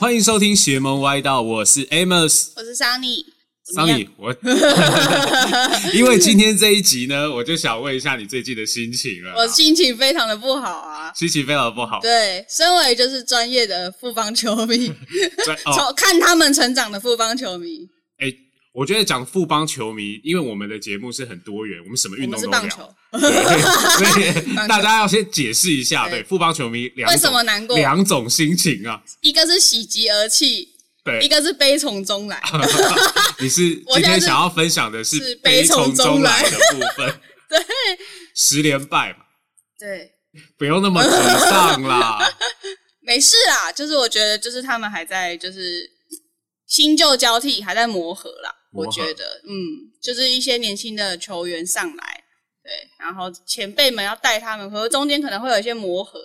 欢迎收听邪门歪道，我是 Amos。我是 Sunny。Sunny，我 因为今天这一集呢，我就想问一下你最近的心情了。我心情非常的不好啊。心情非常不好。对，身为就是专业的富邦球迷，从 看他们成长的富邦球迷，哎，我觉得讲富邦球迷，因为我们的节目是很多元，我们什么运动都聊。所以 大家要先解释一下，对对富邦球迷两为什么难过两种心情啊。一个是喜极而泣，对一，个是悲从中来。你是今天想要分享的是是悲从从中来中来的部分，对十连败嘛，对，不用那么沮丧啦。没事啦，就是我觉得就是他们还在就是新旧交替，还在磨合啦。我觉得，嗯，就是一些年轻的球员上来，对，然后前辈们要带他们，和中间可能会有一些磨合，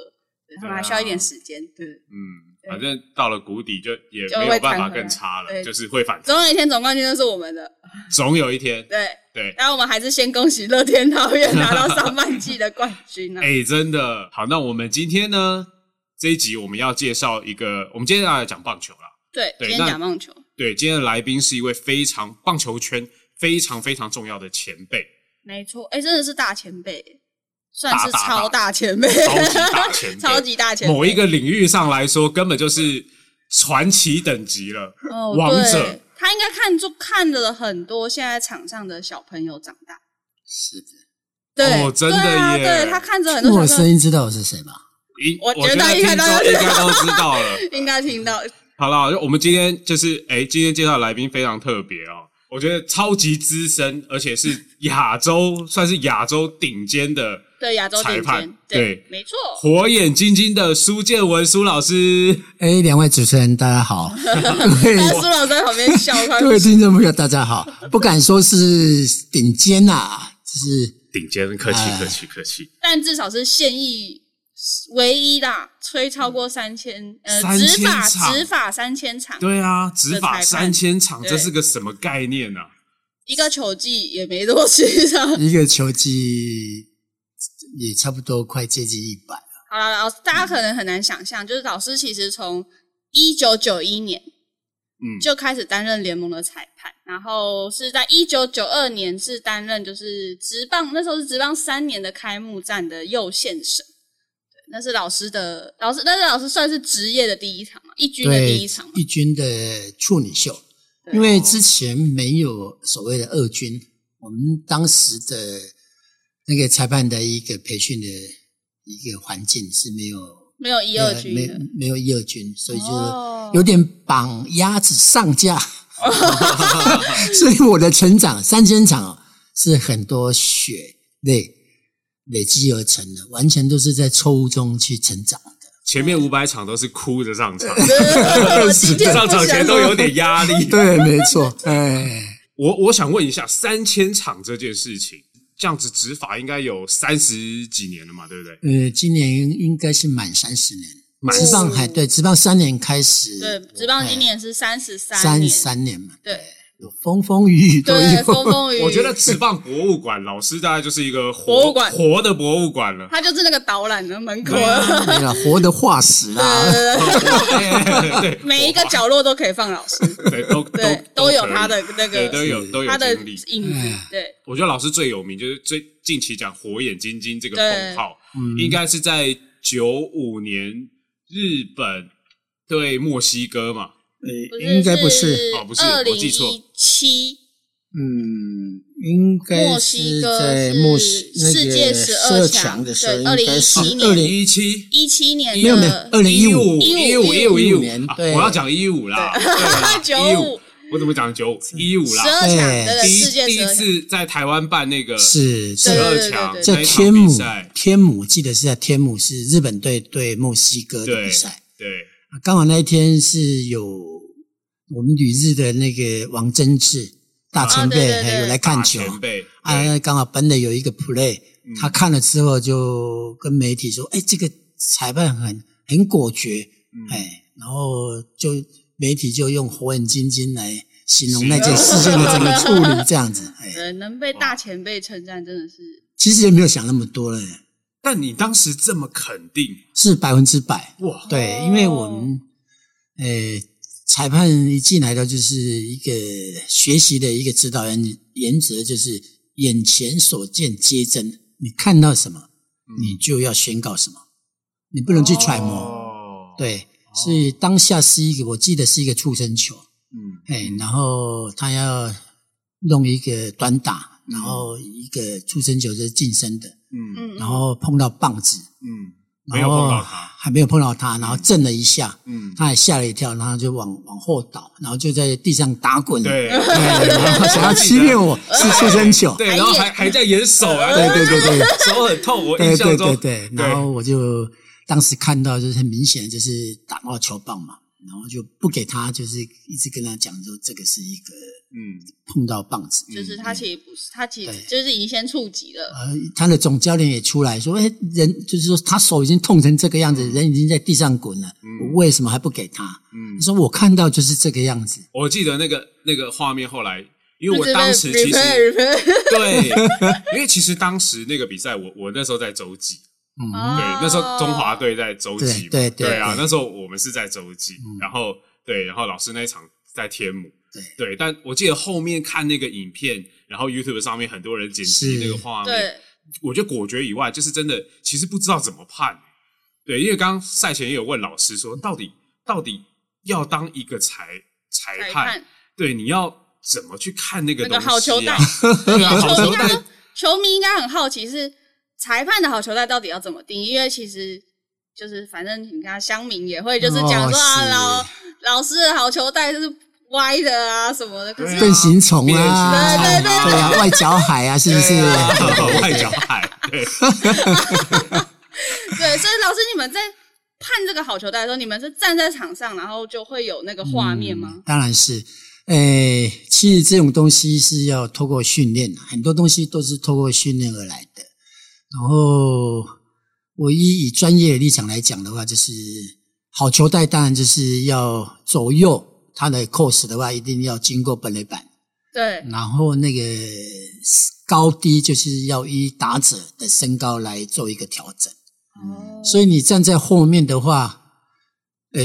对他们还需要一点时间。对，嗯，反正到了谷底就也没有办法更差了，对就是会反弹。总有一天总冠军都是我们的。总有一天，对，对，然后我们还是先恭喜乐天桃园拿到上半季的冠军啊！哎，真的好。那我们今天呢这一集我们要介绍一个，我们今天要来讲棒球啦。对，今天讲棒球，对，今天的来宾是一位非常棒球圈非常非常重要的前辈，没错，哎，真的是大前辈，算是超大前辈，超级大 前辈超级大前辈。某一个领域上来说，根本就是传奇等级了。哦王者他应该看就看了很多现在场上的小朋友长大。是的，对，哦真的对啊耶对他看着很多听我小朋友，声音知道我是谁吗？应我觉得应该都知道了。应该听到。好了，我们今天就是哎，今天介绍的来宾非常特别哦，我觉得超级资深，而且是亚洲算是亚洲顶尖的对亚洲顶裁判尖，对没错。火眼金睛的苏建文苏老师。哎，两位主持人大家好，苏老师在旁边笑，他各位听众朋友大家好，不敢说是顶尖呐、只是顶尖，客气哎客气客气。但至少是现役唯一的，吹超过三千呃3000执法场执法三千场，对啊，执法三千场，对这是个什么概念啊？一个球季也没多少场。一个球季也差不多快接近一百了。好了，老师大家可能很难想象，就是老师其实从一九九一年嗯，就开始担任联盟的裁判，然后是在一九九二年是担任就是职棒那时候是职棒三年的开幕战的右线审，对，那是老师的老师，那是老师算是职业的第一场嘛，一军的第一场嘛，一军的处女秀，因为之前没有所谓的二军，我们当时的那个裁判的一个培训的一个环境是没有没有一二军没的，没有一二军，所以就哦。有点绑鸭子上架。所以我的成长三千场哦是很多血泪累积而成的，完全都是在错误中去成长的。前面五百场都是哭着上场，上场前都有点压力。对，没错，哎，我我想问一下，三千场这件事情，这样子执法应该有三十几年了嘛，对不对？呃，今年应该是满三十年，满职棒还对，职棒三年开始，对，职棒今年是三十三三十，三年嘛，对有风风雨雨都对，有。风风雨雨，我觉得职棒博物馆老师大概就是一个活博物馆活的博物馆了。他就是那个导览的门口，没了，活的化石啦。对对对对，每一个角落都可以放老师，对都对，都都有他的那对个都有都有他的经历。影子哎，对我觉得老师最有名就是最近期讲“火眼金睛”这个封号，嗯应该是在九五年日本对墨西哥嘛。呃，应该不是，哦不是我记错。七嗯，应该墨西是哥在是墨西那世界个十十二二强强的时候，应该是二零一七一七年没有没有的二零一五一五一五一五年对我要讲一五啦，九一五五，我怎么讲九五？一五十啦？二强，第一第一次在台湾办那个是十二强在天母比赛，天母记得是在天母是日本队对墨西哥的比赛，对。刚好那一天是有我们旅日的那个王贞治大前辈啊对对对还有来看球。前辈，对。啊，刚好本垒有一个 play，他嗯看了之后就跟媒体说：“哎，这个裁判很很果决，嗯。哎，然后就媒体就用火眼金睛来形容那件事件的整个处理，这样子，哎，对，能被大前辈称赞，真的是其实也没有想那么多了，但你当时这么肯定，是百分之百。哇，对，因为我们呃，裁判一进来的就是一个学习的一个指导原原则，就是眼前所见皆真，你看到什么，你就要宣告什么，你不能去揣摩。哦，对，所以当下是一个，我记得是一个触身球，嗯。哎，然后他要弄一个短打，然后一个触身球是近身的，嗯嗯，然后碰到棒子，嗯，没然后有碰到他，还没有碰到他，然后震了一下，嗯，他还吓了一跳，然后就往往后倒，然后就在地上打滚，对。对，然后想要欺骗我 是出生球，对，然后还还在演手啊，对对对对。手很痛，我对对印象中。对对，然后我就当时看到就是很明显就是打到球棒嘛，然后就不给他，就是一直跟他讲说这个是一个嗯。碰到棒子，就是他其实不是，他其实就是已经先触及了。呃，他的总教练也出来说，哎，人就是说他手已经痛成这个样子，人已经在地上滚了，我为什么还不给他？嗯。他，说我看到就是这个样子，我记得那个那个画面，后来因为我就是当时其实对，因为其实当时那个比赛，我我那时候在洲际，嗯，哦对，那时候中华队在洲际，对对对啊，那时候我们是在洲际，嗯。然后对，然后老师那一场在天母，对。对，但我记得后面看那个影片，然后 YouTube 上面很多人剪辑那个画面，对，我觉得果决以外，就是真的其实不知道怎么判，对，因为刚刚赛前也有问老师说，到底到底要当一个裁裁判，对，你要怎么去看那个那东西、好球带，对啊，好球带。球迷应该，球迷应该很好奇是裁判的好球带到底要怎么定，因为其实就是反正你看乡民也会就是讲说、哦啊是。老老师的好球带就是歪的啊什么的，变形虫啊，对对对对。啊，外脚海啊，是不是？对啊。外脚海，对，对，所以老师你们在判这个好球带的时候，你们是站在场上，然后就会有那个画面吗？当然是，诶，其实这种东西是要透过训练的，很多东西都是透过训练而来的。然后，我以以专业的立场来讲的话，就是好球带当然就是要左右它的 course 的话，一定要经过本垒板，对，然后那个高低就是要依打者的身高来做一个调整。哦，所以你站在后面的话，呃，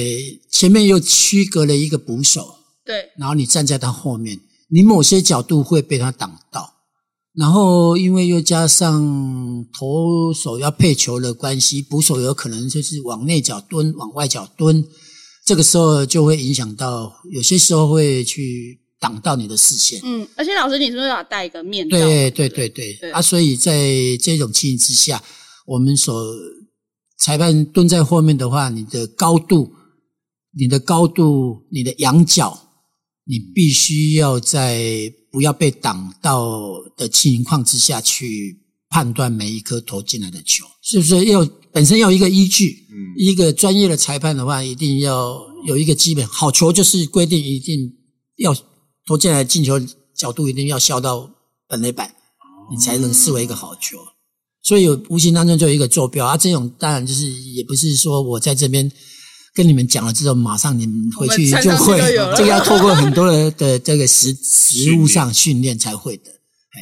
前面又区隔了一个捕手，对，然后你站在他后面，你某些角度会被他挡到，然后因为又加上投手要配球的关系，捕手有可能就是往内角蹲，往外角蹲，这个时候就会影响到，有些时候会去挡到你的视线。嗯，而且老师你是不是要戴一个面罩？对对对对对啊！所以在这种情形之下，我们所裁判蹲在后面的话，你的高度、你的高度、你的仰角，你必须要在不要被挡到的情况之下去判断每一颗投进来的球，是不是要本身要有一个依据？嗯一个专业的裁判的话，一定要有一个基本好球，就是规定一定要投进来进球角度一定要削到本垒板，你才能视为一个好球。所以有无形当中就有一个坐标啊，这种当然就是也不是说我在这边跟你们讲了之后，马上你们回去就会 这个要透过很多的的这个实实物上训练才会的，哎，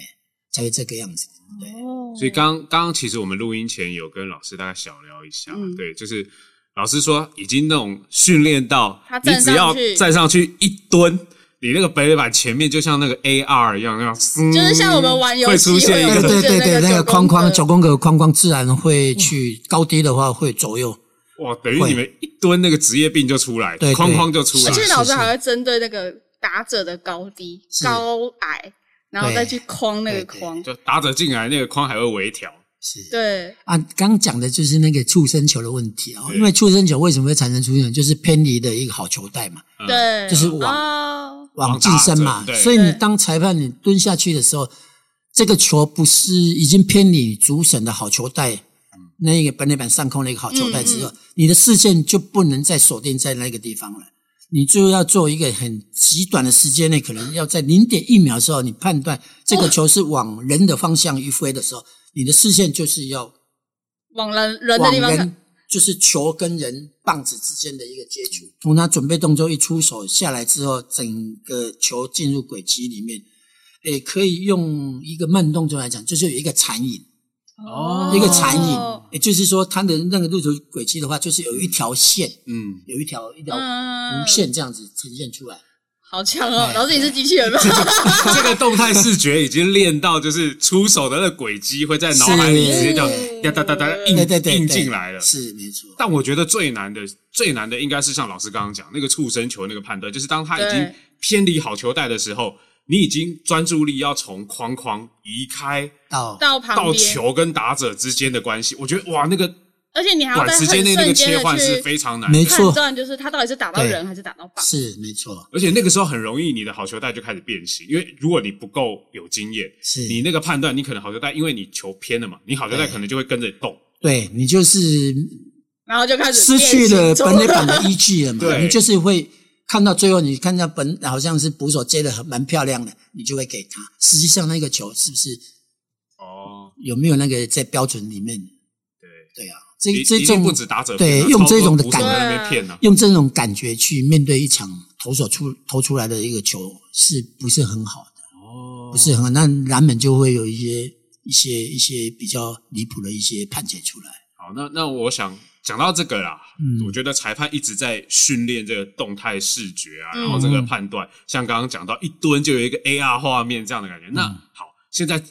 才会这个样子。对，所以刚刚刚其实我们录音前有跟老师大概小聊一下，嗯。对，就是老师说已经那种训练到你只要站上去。一蹲，你那个北垒板前面就像那个 AR 一样，那样，就就是像我们玩游戏会出现一个对对对对，那个框框九九宫格框框自然会去高低的话会左右。哇，等于你们一蹲那个职业病就出来，对对。框框就出来。而，且老师还会针对那个打者的高低、高矮，然后再去框那个框。就打者进来那个框还会微调，是。对，啊，刚刚讲的就是那个触身球的问题啊、因为触身球为什么会产生触身球，就是偏离的一个好球带嘛，嗯。对，就是往哦。往近身嘛所以你当裁判你蹲下去的时候，这个球不是已经偏离主审的好球带，那个本垒板上空的一个好球带之后，你的视线就不能再锁定在那个地方了。你就要做一个很极短的时间内，可能要在零点一秒的时候，你判断这个球是往人的方向一飞的时候，你的视线就是要往人人的地方看，就是球跟人棒子之间的一个接触。从他准备动作一出手下来之后，整个球进入轨迹里面，诶，可以用一个慢动作来讲，就是有一个残影。哦一个残影，也就是说，它的那个路途轨迹的话，就是有一条线，嗯，有一条一条嗯弧线这样子呈现出来。好强哦！哎老师你是机器人吗？这个动态视觉已经练到，就是出手的那个轨迹会在脑海里直接这样是哒哒哒哒印印进来了。是没错。但我觉得最难的、最难的应该是像老师刚刚讲那个触身球那个判断，就是当他已经偏离好球带的时候，你已经专注力要从框框移开到到旁到边，球跟打者之间的关系。我觉得哇，那个而且你还要短在很时间内那个切换是去非常难的，没错判断，就是他到底是打到对人还是打到棒。是没错，而且那个时候很容易你的好球带就开始变形，因为如果你不够有经验，是你那个判断，你可能好球带，因为你球偏了嘛，你好球带对可能就会跟着动。对你就是然后就开始失去了本垒板的依据了嘛，对你就是会看到最后，你看到本好像是捕手接的很蛮漂亮的，你就会给他。实际上那个球是不是哦，有没有那个在标准里面？对，对啊，这这种不止打者对用这种的感在那边骗呢。用这种感觉去面对一场投手出投出来的一个球，是不是很好的？哦不是很好，那难免就会有一些一些一些比较离谱的一些判决出来。好，那那我想讲到这个啦，嗯。我觉得裁判一直在训练这个动态视觉啊，嗯。然后这个判断，像刚刚讲到一蹲就有一个 AR 画面这样的感觉。那好，现在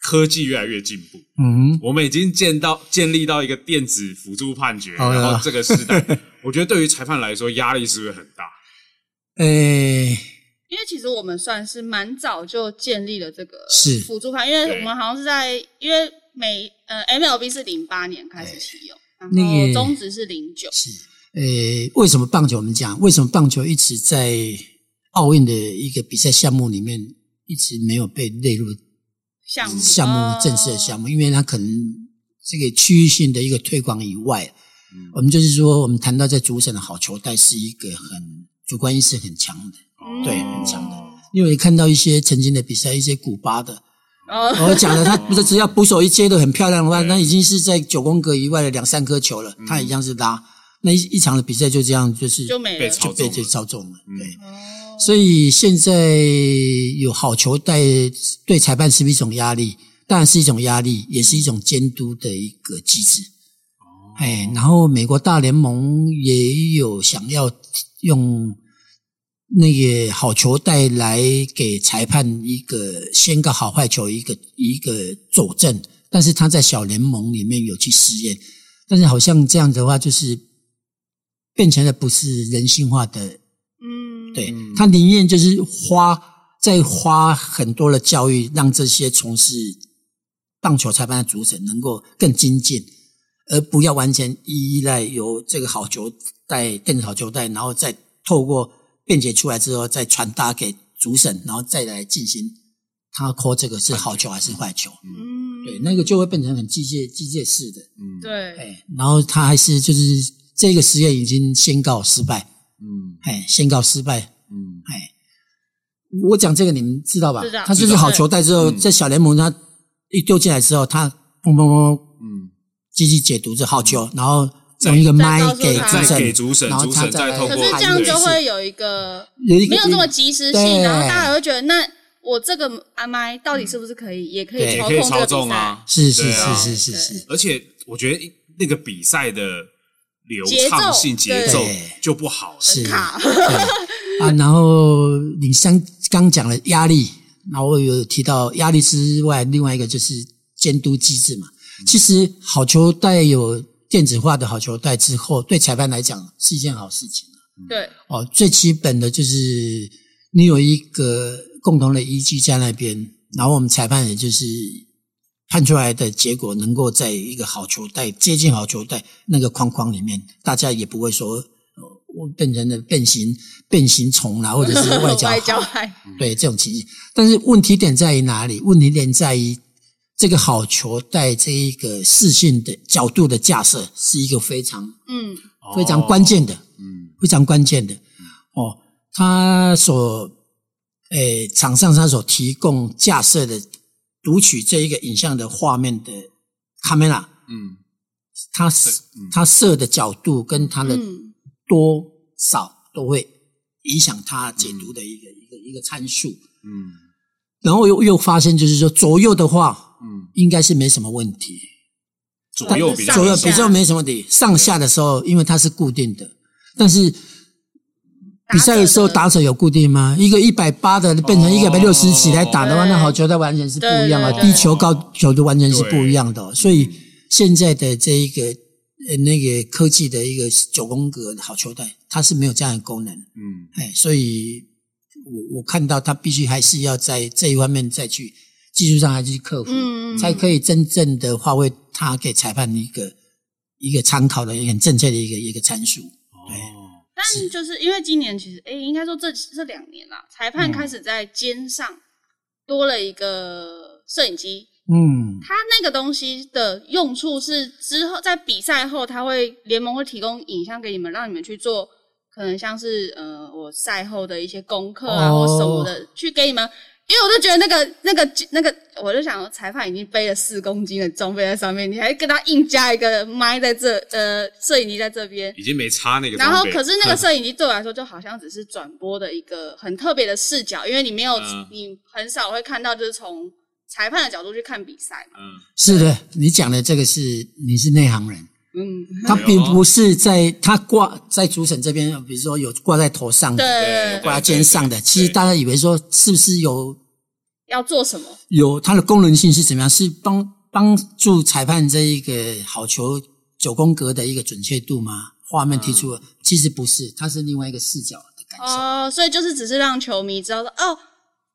科技越来越进步，嗯，我们已经建到建立到一个电子辅助判决，然后这个时代，我觉得对于裁判来说压力是不是很大？诶、因为其实我们算是蛮早就建立了这个是。辅助判，因为我们好像是在因为美呃 MLB 是零八年开始启用，然那后个中职是零九，是，呃，为什么棒球我们讲，为什么棒球一直在奥运的一个比赛项目里面一直没有被列入项目项目正式的项目？因为它可能这个区域性的一个推广以外，嗯我们就是说，我们谈到在主审的好球带是一个很主观意识很强的，嗯对很强的因为看到一些曾经的比赛，一些古巴的。哦，我讲了，他不 是只要捕手一接的很漂亮的话，那已经是在九宫格以外的两三颗球了，他一样是拉。那一一场的比赛就这样，就是就没了被操纵了就被就操纵了。嗯对，哦所以现在有好球带对裁判是不是一种压力？当然是一种压力，也是一种监督的一个机制。哎，然后美国大联盟也有想要用那个好球带来给裁判一个先个好坏球一个一个佐证，但是他在小联盟里面有去试验，但是好像这样的话就是变成了不是人性化的嗯，对嗯他宁愿就是花再花很多的教育，让这些从事棒球裁判的主审能够更精进，而不要完全依赖由这个好球带电子好球带，然后再透过辩解出来之后再传达给主审，然后再来进行他 call 这个是好球还是坏球。嗯，对，那个就会变成很机械机械式的，嗯，对，哎，然后他还是就是这个实验已经宣告失败，嗯。哎，宣告失败，嗯。哎，我讲这个你们知道吧知道？他就是好球带之后，嗯。在小联盟他一丢进来之后，他砰砰砰嗯，机器解读这好球，然后用一个麦给主给主审，然后他主审再通过可是这样就会有一个没有这么及时性，对。然后大家会觉得，那我这个阿麦到底是不是可以，也可以对。操可以操？纵啊，是是是是是是，而且我觉得那个比赛的流畅性、节奏就不好了。是。卡，啊，然后你刚刚讲了压力，然后有提到压力之外，另外一个就是监督机制嘛。其实好球带有电子化的好球带之后，对裁判来讲是一件好事情。对，哦，最基本的就是你有一个共同的依据在那边，然后我们裁判也就是判出来的结果能够在一个好球带接近好球带那个框框里面，大家也不会说。呃我变成了变形变形虫啦，或者是外交 外交害，对这种情形。但是问题点在于哪里？问题点在于这个好球带这一个视线的角度的架设是一个非常嗯，非常关键的，嗯。非常关键的。哦。他所诶场上他所提供架设的读取这一个影像的画面的 camera，嗯。它嗯。它设的角度跟他的嗯。多少都会影响他解读的一个一个一个参数。嗯。然后又又发现，就是说左右的话，嗯。应该是没什么问题。左右比较左右比较没什么问题，上下的时候因为它是固定的，但是比赛的时候打者有固定吗？一个一百八的变成一个一百六十几来打的话，对那好球它完全是不一样的，低球高球就完全是不一样的。哦。所以现在的这一个呃那个科技的一个九宫格好球带，它是没有这样的功能，嗯，哎，所以我我看到它必须还是要在这一方面再去技术上还是去克服，才可以真正的发挥他给裁判一个一个参考的一个很正确的一个一个参数。哦，但就是因为今年其实，哎、应该说这这两年啦，裁判嗯开始在肩上多了一个摄影机。嗯，他那个东西的用处是之后在比赛后，他会联盟会提供影像给你们，让你们去做，可能像是呃我赛后的一些功课啊、哦或什么的，去给你们。因为我就觉得那个、那个、那个，我就想，裁判已经背了四公斤的装备在上面，你还跟他硬加一个麦在这，呃，摄影机在这边，已经没差那个然后。可是那个摄影机对我来说就好像只是转播的一个很特别的视角，因为你没有、嗯你很少会看到就是从裁判的角度去看比赛嘛。嗯，是的，你讲的这个是你是内行人，嗯，他并不是在他挂在主审这边，比如说有挂在头上的，对，挂在肩上的，其实大家以为说是不是有要做什么？有它的功能性是怎么样？是帮帮助裁判这一个好球九宫格的一个准确度吗？画面提出了，其实不是，它是另外一个视角的感受。哦，所以就是只是让球迷知道说，哦，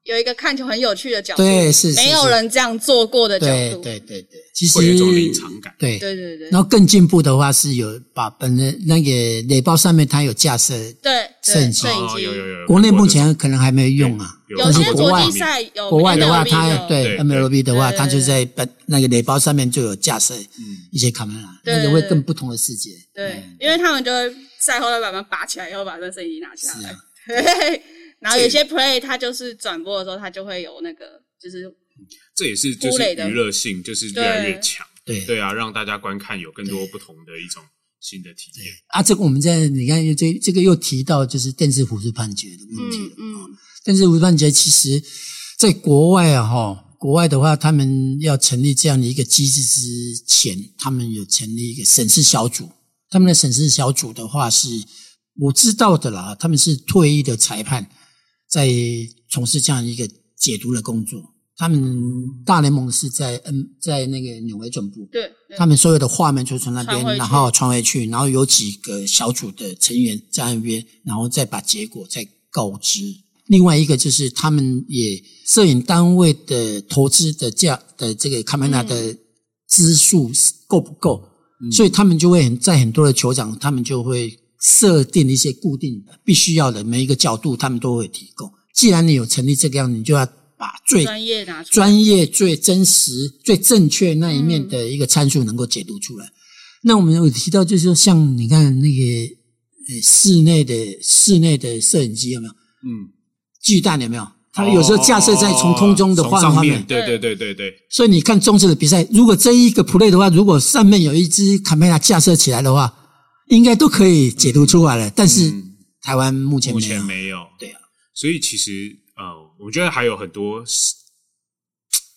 有一个看球很有趣的角度，对，是是没有人这样做过的角对度，对对对，其实会有一种临场感。对。对对对。然后更进步的话是有把本人那个垒包上面它有架设，对摄影机对摄影机哦有有有，国内目前可能还没有用啊。有有但是国外些国际赛有国外的话，它有对对。MLB 的话，它就在本那个垒包上面就有架设嗯一些卡梅拉，对那个会更不同的世界。对，因为他们就会赛后要把它拔起来，以后把这摄影机拿下来 然后有些 play 它就是转播的时候，它就会有那个，就是这也是就是娱乐性就是越来越强，对对啊，让大家观看有更多不同的一种新的体验。啊，这个我们在你看这这个又提到就是电视辅助判决的问题了。嗯嗯电视辅助判决其实在国外啊，哈，国外的话，他们要成立这样的一个机制之前，他们有成立一个审视小组。他们的审视小组的话是我知道的啦，他们是退役的裁判，在从事这样一个解读的工作。他们大联盟是在嗯，在那个纽约总部，对，对他们所有的画面就从那边，然后传回去，然后有几个小组的成员在那边，然后再把结果再告知。另外一个就是他们也摄影单位的投资的价的这个卡梅拉的支数够不够，所以他们就会很在很多的球场，他们就会设定一些固定的必须要的每一个角度，他们都会提供。既然你有成立这个样，你就要把最专业拿出来，专业、最真实、最正确那一面的一个参数能够解读出来。那我们有提到，就是说，像你看那个呃室内的室内的摄影机有没有嗯，巨蛋有没有？它有时候架设在从空中的从画画面上面，，对对对对对，所以你看中式的比赛，如果这一个 play 的话，如果上面有一只卡梅拉架设起来的话，应该都可以解读出来了。但是嗯。台湾目前目没有，前没有，对啊，所以其实呃，我觉得还有很多是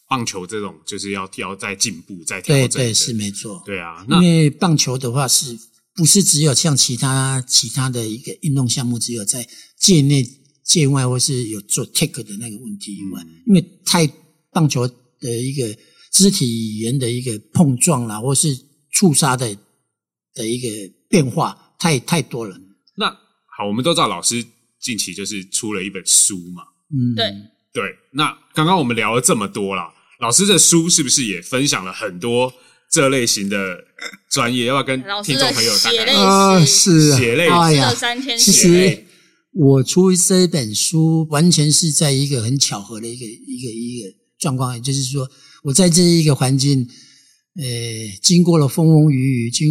棒球这种就是要要再进步、再调对对是没错。对啊，因为棒球的话是不是只有像其他其他的一个运动项目，只有在界内、界外或是有做 take 的那个问题以外，嗯。因为太棒球的一个肢体语言的一个碰撞啦，或是触杀的的一个变化太太多了。那好，我们都知道老师近期就是出了一本书嘛，嗯，对。对，那刚刚我们聊了这么多啦，老师的书是不是也分享了很多这类型的专业？要不要跟听众朋友大概啊，是啊。血泪哎呀，三千其血泪。实我出这本书完全是在一个很巧合的一个一个一个状况，也就是说，我在这一个环境，呃，经过了风风雨雨，经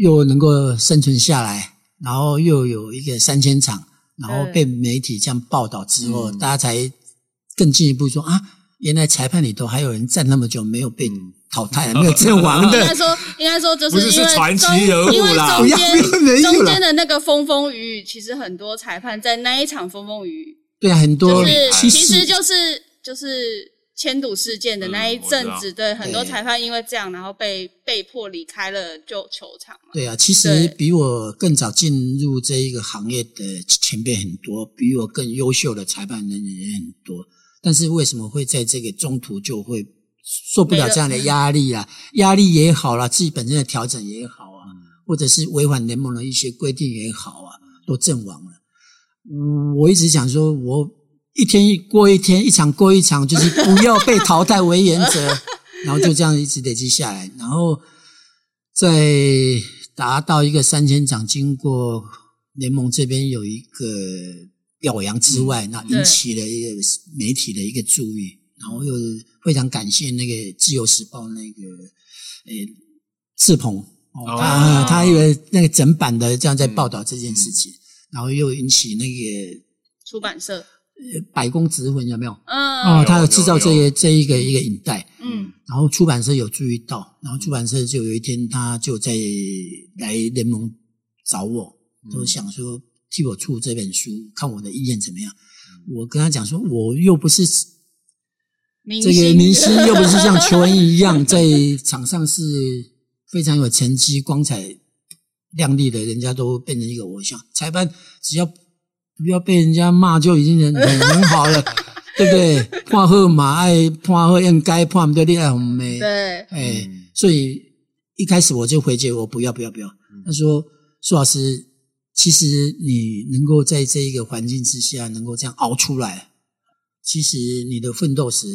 又能够生存下来，然后又有一个三千场，然后被媒体这样报道之后，嗯。大家才更进一步说啊，原来裁判里头还有人站那么久没有被淘汰，没有阵亡的。应该。说，应该说，就是因为传奇人物因为啦中间没有啦。中间的那个风风雨雨，其实很多裁判在那一场风风雨雨，对啊，很多就是其其实就是就是迁赌事件的那一阵子，嗯对很多裁判因为这样，然后被被迫离开了就球场嘛。对啊，其实比我更早进入这一个行业的前辈很多，比我更优秀的裁判人也很多。但是为什么会在这个中途就会受不了这样的压力啊？压力也好啦，自己本身的调整也好啊，或者是违反联盟的一些规定也好啊，都阵亡了。嗯，我一直想说，我一天一过一天，一场过一场，就是不要被淘汰为原则，然后就这样一直累积下来，然后在达到一个三千场，经过联盟这边有一个表扬之外，那引起了一个媒体的一个注意，然后又非常感谢那个《自由时报》那个诶志鹏哦，哦。他以为那个整版的这样在报道这件事情，然后又引起那个出版社，呃百工直魂有没有？嗯。哦，他有有制造这有个这一个一个影带，嗯。然后出版社有注意到，然后出版社就有一天他就在来联盟找我，都想说替我出这本书，看我的意见怎么样。我跟他讲说，我又不是明这个明星，又不是像球员一样在场上是非常有成绩、光彩亮丽的，人家都变成一个偶像。裁判只要不要被人家骂，就已经很很很好了，对不对？判好嘛，爱判好应该判不对，你爱红梅。对，哎，所以一开始我就回绝我不要不要不要。他说：“苏老师，其实你能够在这一个环境之下能够这样熬出来，其实你的奋斗史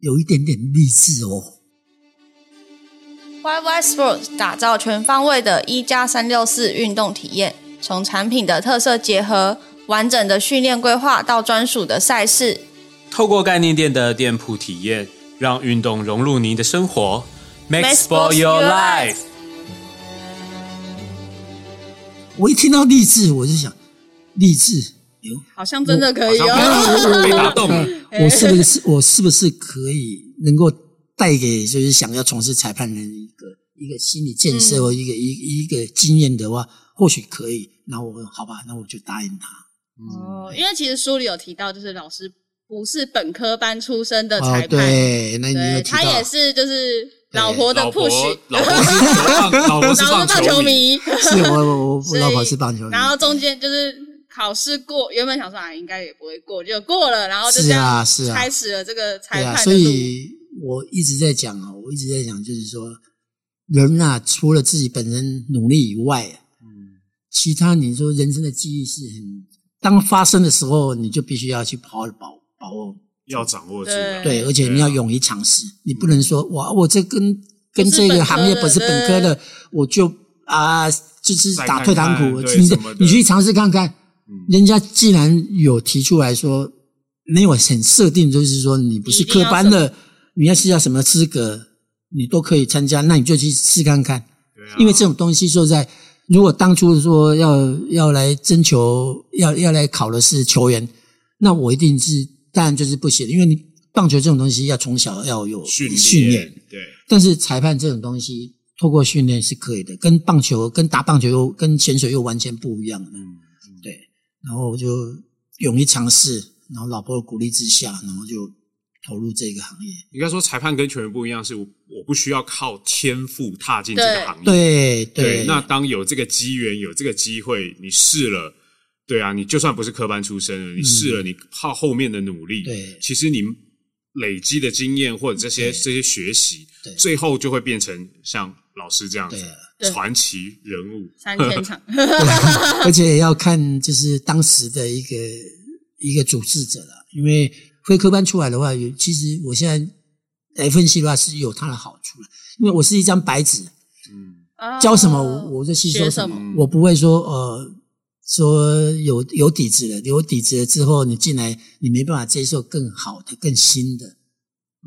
有一点点励志哦。YY Sports 打造全方位的一加三六四运动体验，从产品的特色结合，完整的训练规划到专属的赛事，透过概念店的店铺体验，让运动融入您的生活。Make Make sport your life。我一听到励志，我就想励志，哟，好像真的可以哦。被打动了。我是不是我是不是可以能够带给就是想要从事裁判人一个一个心理建设或一个一一个经验的话，或许可以。然后我好吧，那我就答应他。哦，因为其实书里有提到，就是老师不是本科班出身的哦裁，判，对，那他也是就是老婆的 push，，老婆是棒，老婆是棒球球，迷，是我我老婆是棒球迷，然后中间就是考试过，原本想说啊应该也不会过，就过了，然后就是这样啊是啊。开始了这个裁对啊，所判的路。以我一直在讲啊，我一直在讲，就是说，人啊，除了自己本身努力以外，嗯，其他你说人生的记忆是很，当发生的时候，你就必须要去好好把把握，要掌握住。对，而且你要勇于尝试，你不能说哇，我这跟跟这个行业不是本科的，我就啊，就是打退堂鼓，你去尝试看看，嗯。人家既然有提出来说，没有很设定，就是说你不是科班的，你要是要什么资格，你都可以参加，那你就去试看看。对啊。因为这种东西说在，如果当初说要要来征求，要要来考的是球员，那我一定是当然就是不行，因为你棒球这种东西要从小要有训训练，对，但是裁判这种东西透过训练是可以的，跟棒球、跟打棒球又跟潜水又完全不一样的。嗯，对，然后我就勇于尝试，然后老婆的鼓励之下，然后就投入这个行业。应该说裁判跟球员不一样，是我我不需要靠天赋踏进这个行业。对对，那当有这个机缘、有这个机会，你试了，对啊，你就算不是科班出身的，你试了，你靠后面的努力，嗯对其实你累积的经验或者这些对这些学习对，最后就会变成像老师这样子对传奇人物。三千场，而且也要看就是当时的一个一个主事者了，因为非科班出来的话，有其实我现在来分析的话是有它的好处了，因为我是一张白纸，嗯，教什么我我就吸收什么什么，我不会说呃说有有底子了，有底子了之后你进来你没办法接受更好的、更新的，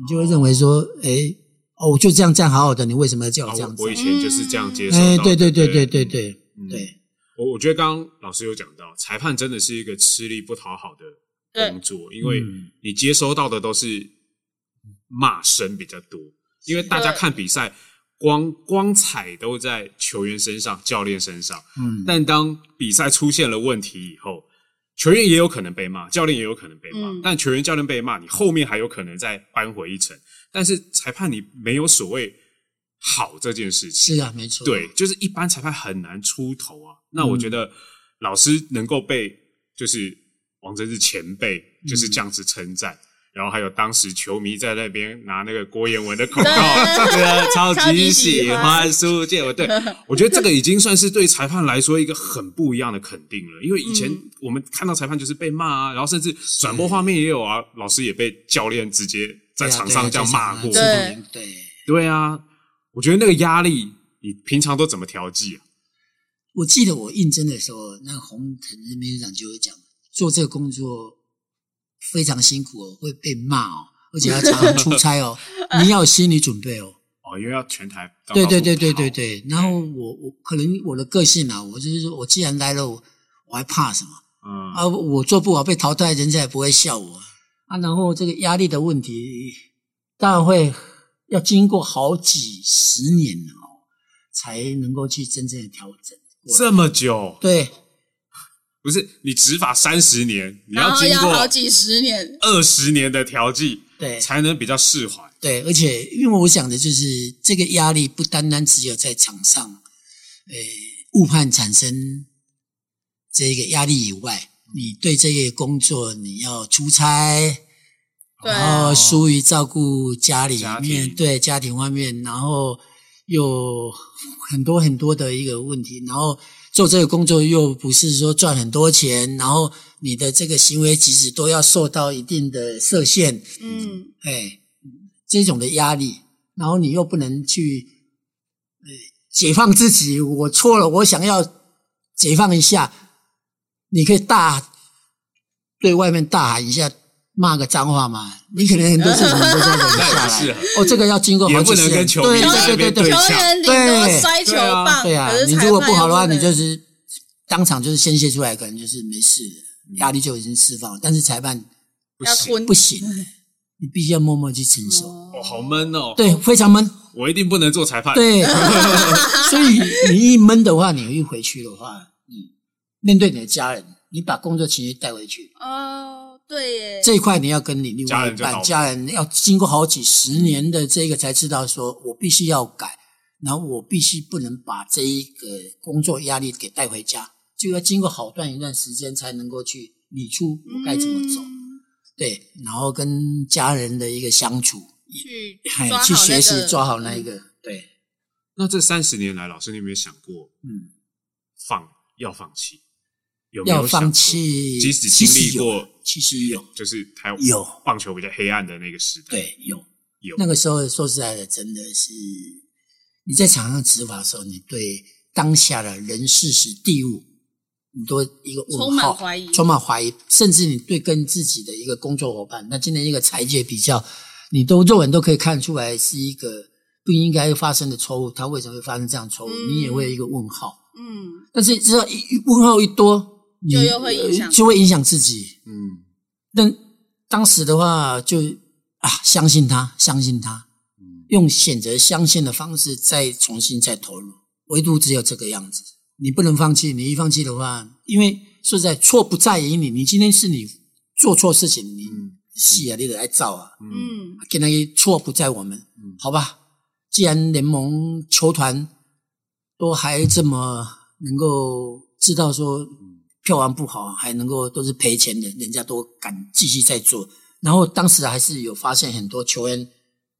你就会认为说，哎哦，我就这样这样好好的，你为什么要叫我这样子啊我我以？前就是这样接受。哎，对对对对对对对嗯对。我我觉得刚刚老师有讲到，裁判真的是一个吃力不讨好的工作，因为嗯。你接收到的都是骂声比较多，因为大家看比赛光光彩都在球员身上、教练身上，嗯，但当比赛出现了问题以后，球员也有可能被骂，教练也有可能被骂，嗯。但球员教练被骂，你后面还有可能再扳回一城。但是裁判你没有所谓好这件事情，是啊，没错，对，就是一般裁判很难出头啊。那我觉得老师能够被就是王贞治前辈就是这样子称赞。然后还有当时球迷在那边拿那个郭彦文的口号，超超级级喜喜欢欢苏建文。对，我觉得这个已经算是对裁判来说一个很不一样的肯定了。因为以前嗯我们看到裁判就是被骂啊，然后甚至转播画面也有啊，老师也被教练直接在场上这样骂过。对对对。啊，我觉得那个压力，你平常都怎么调剂啊？我记得我应征的时候，那个洪腾那秘书长就会讲，做这个工作非常辛苦哦，会被骂哦，而且要常常出差哦，你要有心理准备哦。哦，因为要全台到对对对对对对。然后我我可能我的个性啊，我就是说我既然来了，我我还怕什么嗯啊？我做不好被淘汰，人家也不会笑我啊。然后这个压力的问题，当然会要经过好几十年哦，才能够去真正的调整。这么久，对，不是你执法三十年，你然后经过好几十年，二十年的调剂，对。才能比较释怀。对，而且因为我想的就是这个压力不单单只有在场上，呃，误判产生这个压力以外，你对这个工作你要出差，对然后疏于照顾家里面，庭。对家庭方面，然后有很多很多的一个问题，然后做这个工作又不是说赚很多钱，然后你的这个行为举止都要受到一定的设限，嗯，哎，这种的压力，然后你又不能去，呃，解放自己，我错了，我想要解放一下，你可以大对外面大喊一下，骂个脏话嘛，你可能很多事情都在忍下来。哦，这个要经过好几次对对对对对球员顶多摔球棒，对啊你如果不好的话，你就是当场就是宣泄出来，可能就是没事了，压力就已经释放了。但是裁判不行不行，你必须要默默去承受。哦哦，好闷哦。对，非常闷。我一定不能做裁判。对，所以你一闷的话，你一回去的话，你面对你的家人，你把工作情绪带回去，哦，对耶，这一块你要跟你另外一半家人要经过好几十年的这个才知道，说我必须要改，然后我必须不能把这一个工作压力给带回家，就要经过好段一段时间才能够去理出我该怎么走。嗯对，然后跟家人的一个相处，去去学习抓好那一个，对，那这三十年来，老师你有没有想过嗯。放要放弃？有没有要放弃，即使经历过，其实有，就是台有棒球比较黑暗的那个时代，对，有有那个时候说实在的，真的是你在场上执法的时候，你对当下的人事时地物，你都一个问充满号，怀疑充满怀疑，甚至你对跟自己的一个工作伙伴，那今天一个裁决比较，你都肉眼都可以看出来是一个不应该发生的错误，他为什么会发生这样错误？嗯你也会有一个问号。嗯，但是只要一一问号一多，你就又会影响呃就会影响自己。嗯，但当时的话就，啊，相信他，相信他，用选择相信的方式再重新再投入，唯独只有这个样子。你不能放弃，你一放弃的话，因为说实在错不在于你，你今天是你做错事情，你戏啊，你得来造啊，嗯，跟那个错不在我们，好吧？既然联盟球团都还这么能够知道说票房不好，还能够都是赔钱的，人家都敢继续在做。然后当时还是有发现很多球员，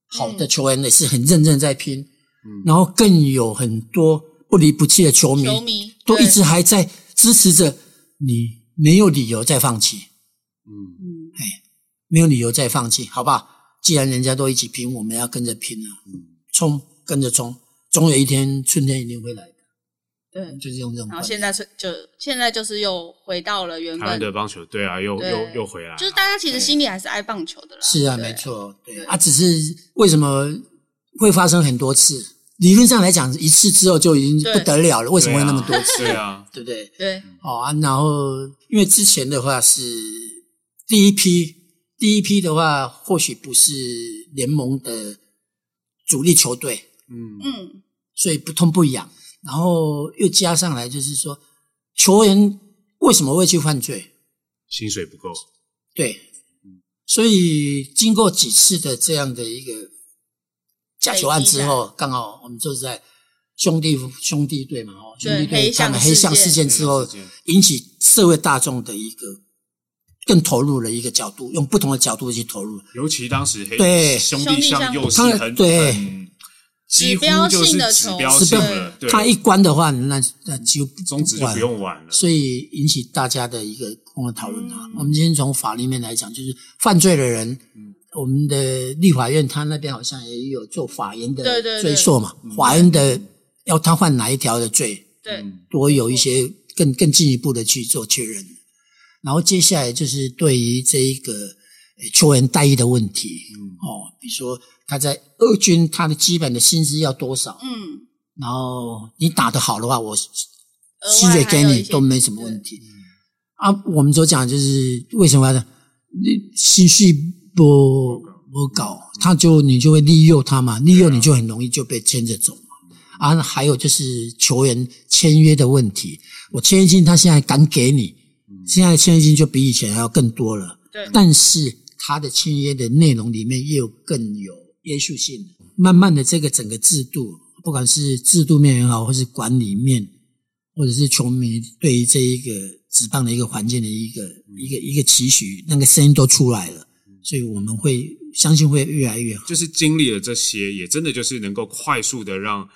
好的球员也是很认真在拼，嗯然后更有很多不离不弃的球迷，球迷都一直还在支持着你，没有理由再放弃。嗯哎没有理由再放弃，好吧？既然人家都一起拼，我们要跟着拼了，冲，跟着冲，总有一天春天一定会来的，对，就是用这种然后。现在是就现在就是又回到了原台湾本，的棒球，对啊，又对又又回来，就是大家其实心里还是爱棒球的啦。是啊，对没。错，对对啊，只是为什么会发生很多次？理论上来讲，一次之后就已经对不得了了，为什么会那么多次？对啊，对不对？对，哦啊，然后因为之前的话是第一批，第一批的话或许不是联盟的主力球队，嗯嗯，所以不痛不痒。然后又加上来就是说，球员为什么会去犯罪？薪水不够，对，所以经过几次的这样的一个假球案之后，刚好我们就是在兄弟兄弟队嘛，哦，兄弟队这样的黑象事件。之后引起社会大众的一个更投入的一个角度，用不同的角度去投入。尤其当时黑对。兄弟象又是很对。很指标就是性的球指标是性的，对，他一关的话，那那就终止就不用玩了。所以引起大家的一个共同讨论啊。嗯我们今天从法律面来讲，就是犯罪的人，嗯我们的立法院他那边好像也有做法院的对对对追溯嘛，法院的要他犯哪一条的罪，对，嗯多有一些更更进一步的去做确认。然后接下来就是对于这一个呃球员待遇的问题，嗯。哦，比如说他在二军他的基本的薪资要多少，嗯，然后你打得好的话，我薪水给你都没什么问题。啊，我们所讲就是为什么呢你薪水不不搞，他就你就会利诱他嘛，利诱你就很容易就被牵着走嘛。啊，还有就是球员签约的问题，我签约金他现在敢给你，现在签约金就比以前还要更多了。对，但是他的签约的内容里面又更有约束性。慢慢的，这个整个制度，不管是制度面也好，或是管理面，或者是球迷对于这一个职棒的一个环境的一个一个一个期许，那个声音都出来了，所以我们会相信会越来越好。就是经历了这些，也真的就是能够快速的让，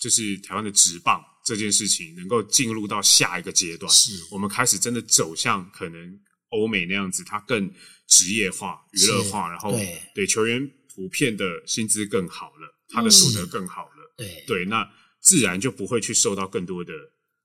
就是台湾的职棒这件事情能够进入到下一个阶段。是我们开始真的走向可能欧美那样子，它更职业化、娱乐化，然后对。对球员普遍的薪资更好了，他的所得更好了，对。对，那自然就不会去受到更多的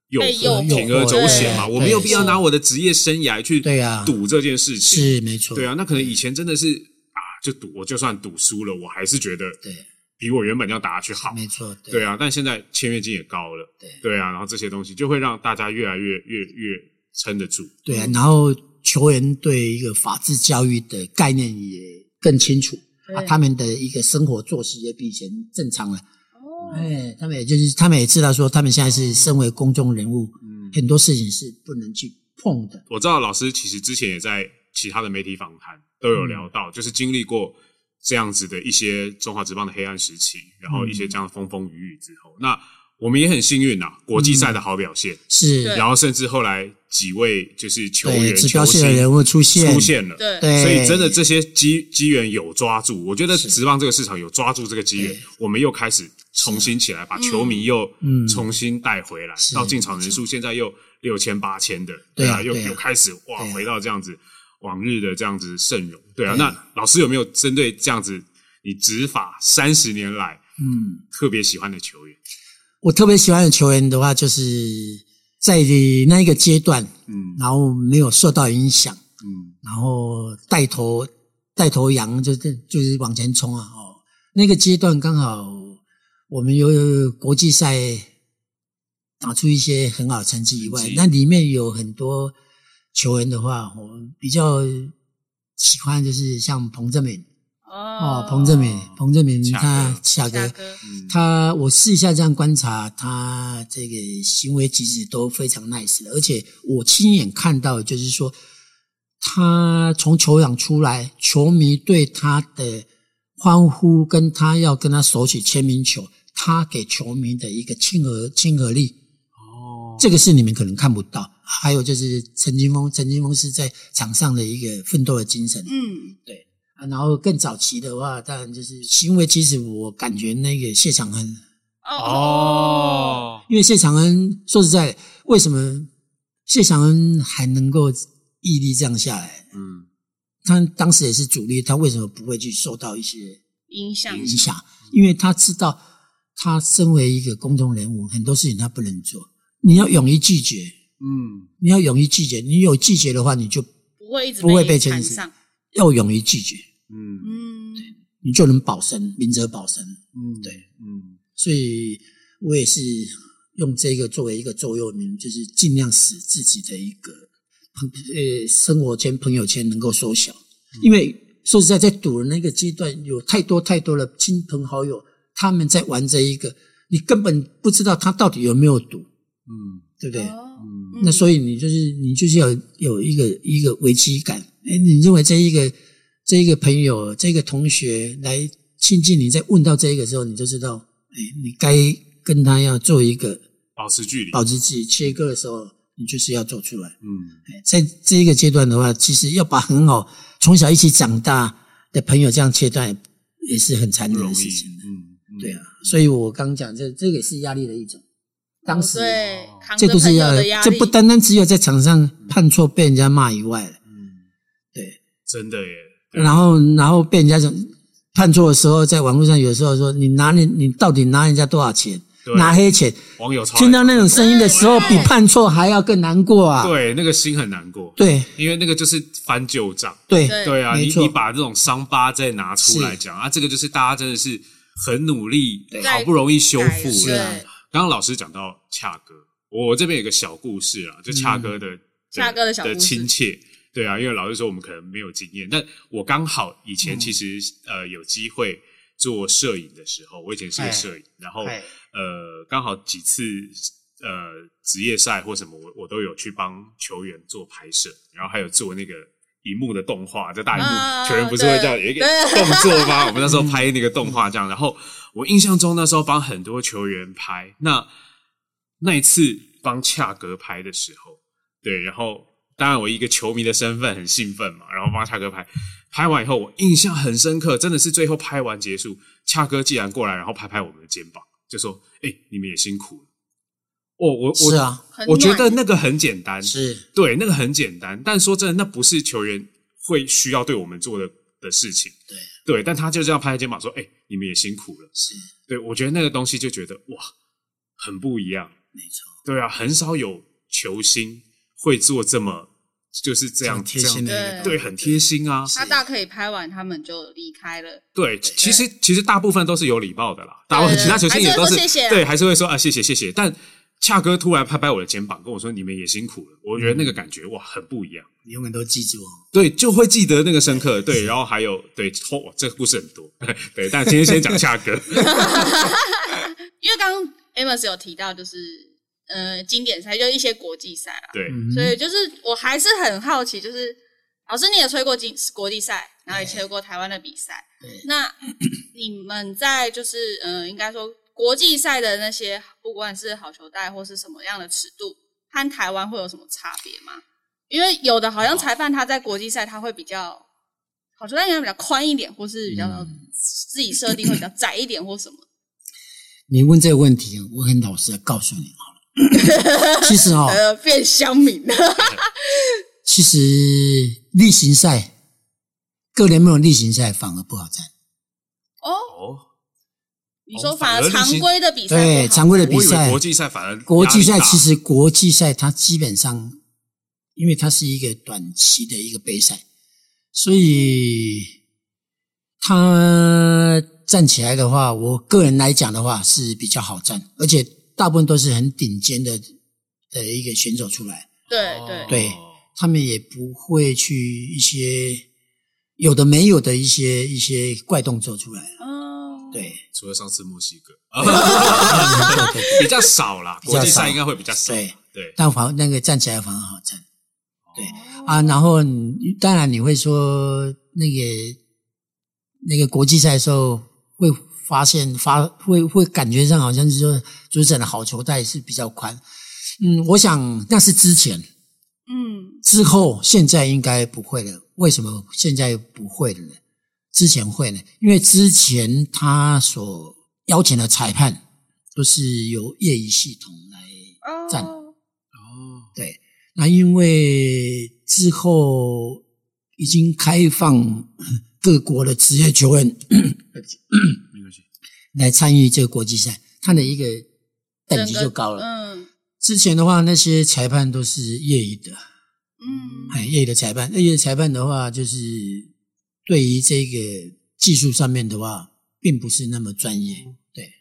诱惑、铤而走险嘛。我没有必要拿我的职业生涯去对啊。赌这件事情，是没错，对啊，那可能以前真的是啊，就赌，我就算赌输了，我还是觉得对，比我原本这样打下去好。没错，对啊，但现在签约金也高了，对。对啊，然后这些东西就会让大家越来越越越撑得住。对啊，然后球员对一个法治教育的概念也更清楚啊，他们的一个生活作息也比以前正常了。哦，哎，他们也就是他们也知道说，他们现在是身为公众人物，嗯，很多事情是不能去碰的。我知道老师其实之前也在其他的媒体访谈都有聊到，就是经历过这样子的一些中华职棒的黑暗时期，然后一些这样的风风雨雨之后，那我们也很幸运呐、国际赛的好表现，是，对。然后甚至后来几位就是球员、指标性球星的人物出现，出现了，对，对，所以真的这些机机缘有抓住，我觉得是。职棒这个市场有抓住这个机缘，我们又开始重新起来，把球迷又嗯。重新带回来，是到进场人数现在又六千八千的，对啊对啊又开始哇回到这样子往日的这样子盛容，对啊。对。那老师有没有针对这样子你执法三十年来嗯，特别喜欢的球员？我特别喜欢的球员的话，就是在那一个阶段，嗯。然后没有受到影响，嗯。然后带头带头羊就是就是往前冲啊！哦，那个阶段刚好我们有国际赛打出一些很好的成绩以外，那里面有很多球员的话，我比较喜欢就是像彭正敏哦，彭正明，彭正明他哥恰哥，他我试一下这样观察，他这个行为举止都非常 nice 的，而且我亲眼看到，就是说他从球场出来，球迷对他的欢呼，跟他要跟他手起签名球，他给球迷的一个亲和亲和力，哦，这个是你们可能看不到。还有就是陈金峰，陈金峰是在场上的一个奋斗的精神，嗯，啊然后更早期的话，当然就是行为，其实我感觉那个谢长恩。哦，哦，因为谢长恩说实在，为什么谢长恩还能够屹立这样下来？嗯他当时也是主力，他为什么不会去受到一些影响影响？因为他知道，他身为一个公众人物，很多事情他不能做。你要勇于拒绝，嗯你要勇于拒绝。你有拒绝的话，你就不会一直不会被牵上，要勇于拒绝，嗯嗯，你就能保身，明哲保身。嗯对嗯所以我也是用这个作为一个座右铭，就是尽量使自己的一个朋呃生活圈、朋友圈能够缩小。因为说实在，在赌的那个阶段，有太多太多的亲朋好友，他们在玩这一个，你根本不知道他到底有没有赌，嗯对不对？哦嗯那所以你就是你就是要有一个一个危机感。哎，你认为这一个这个朋友这个同学来亲近你，在问到这一个时候，你就知道，哎，你该跟他要做一个保持距离，保持距离切割的时候，你就是要做出来。嗯，哎在这一个阶段的话，其实要把很好从小一起长大的朋友这样切断，也是很残忍的事情。，嗯，嗯。对啊，，所以我刚讲这这个也是压力的一种。当时、哦对，这都是压力，这不单单只有在场上判错被人家骂以外，嗯，对，真的耶，然后然后被人家讲判错的时候，在网络上有时候说你拿你你到底拿人家多少钱，拿黑钱，网友听到那种声音的时候，比判错还要更难过啊！对。那个心很难过，对。因为那个就是翻旧账。对。对。对啊，你你把这种伤疤再拿出来讲啊，这个就是大家真的是很努力，好不容易修复是。啊。对刚刚老师讲到恰哥，我这边有个小故事啊，就恰哥的、恰哥的小的亲切。对啊，因为老实说我们可能没有经验，但我刚好以嗯。前其实、呃有机会做摄影的时候，我以前是个摄影，然后哎呃刚好几次呃职业赛或什么，我我都有去帮球员做拍摄，然后还有做那个荧幕的动画，在大荧幕、啊球员不是会这样有一个对。动作吗？我们那时候拍那个动画这样，然后我印象中那时候帮很多球员拍，那那一次帮恰格拍的时候，对，然后当然我一个球迷的身份很兴奋嘛，然后帮恰哥拍，拍完以后我印象很深刻，真的是最后拍完结束，恰哥既然过来，然后拍拍我们的肩膀，就说：“哎、你们也辛苦了。”哦，我我是啊，我觉得那个很简单，是对，那个很简单，但说真的，那不是球员会需要对我们做的的事情。对对，但他就这样拍肩膀说：“哎、你们也辛苦了。是”对我觉得那个东西就觉得哇，很不一样。没错，对啊，很少有球星会做这么就是这样贴心的对很贴心啊。他大可以拍完，他们就离开了。对，其实其实大部分都是有礼貌的啦，大部分其他球星也都是对，还是会说啊谢谢谢谢。但恰哥突然拍拍我的肩膀，跟我说你们也辛苦了，我觉得那个感觉哇很不一样。你永远都记住哦。对，就会记得那个深刻。对，然后还有对，哦，这个故事很多。对，但今天先讲恰哥。因为刚刚 Amos 有提到，就是呃经典赛，就是一些国际赛啦，对，嗯所以就是我还是很好奇，就是老师你也吹过经国际赛，然后也吹过台湾的比赛对，那你们在就是呃应该说国际赛的那些，不管是好球带或是什么样的尺度，和台湾会有什么差别吗？因为有的好像裁判他在国际赛他会比较好球带应该比较宽一点，或是比较嗯自己设定会比较窄一点或什么。你问这个问题，我很老实的告诉你。其实哦，呃，变乡民了。其实例行赛，各联盟的例行赛反而不好战。哦，哦，你说哦反而常规的比赛对，常规的比赛，国际赛反而国际赛其实国际赛它基本上，因为它是一个短期的一个杯赛，所以它站起来的话，我个人来讲的话是比较好站，而且大部分都是很顶尖的的一个选手出来，对哦。对。对他们也不会去一些有的没有的一些一些怪动作出来，哦，对。除了上次墨西哥，比较少啦，比较少。国际赛应该会比较少。对。对，但反那个站起来反而好站，对。啊，然后你当然你会说那个那个国际赛的时候会发现发会会感觉上好像是说主审的好球带是比较宽，嗯，我想那是之前嗯，之后现在应该不会了，为什么现在不会了呢？之前会呢，因为之前他所邀请的裁判都是由业余系统来站。哦，哦，对，那因为之后已经开放各国的职业球员。来参与这个国际赛，他的一个等级就高了。嗯。之前的话，那些裁判都是业余的，嗯，哎，业余的裁判，业余的裁判的话，就是对于这个技术上面的话，并不是那么专业。对，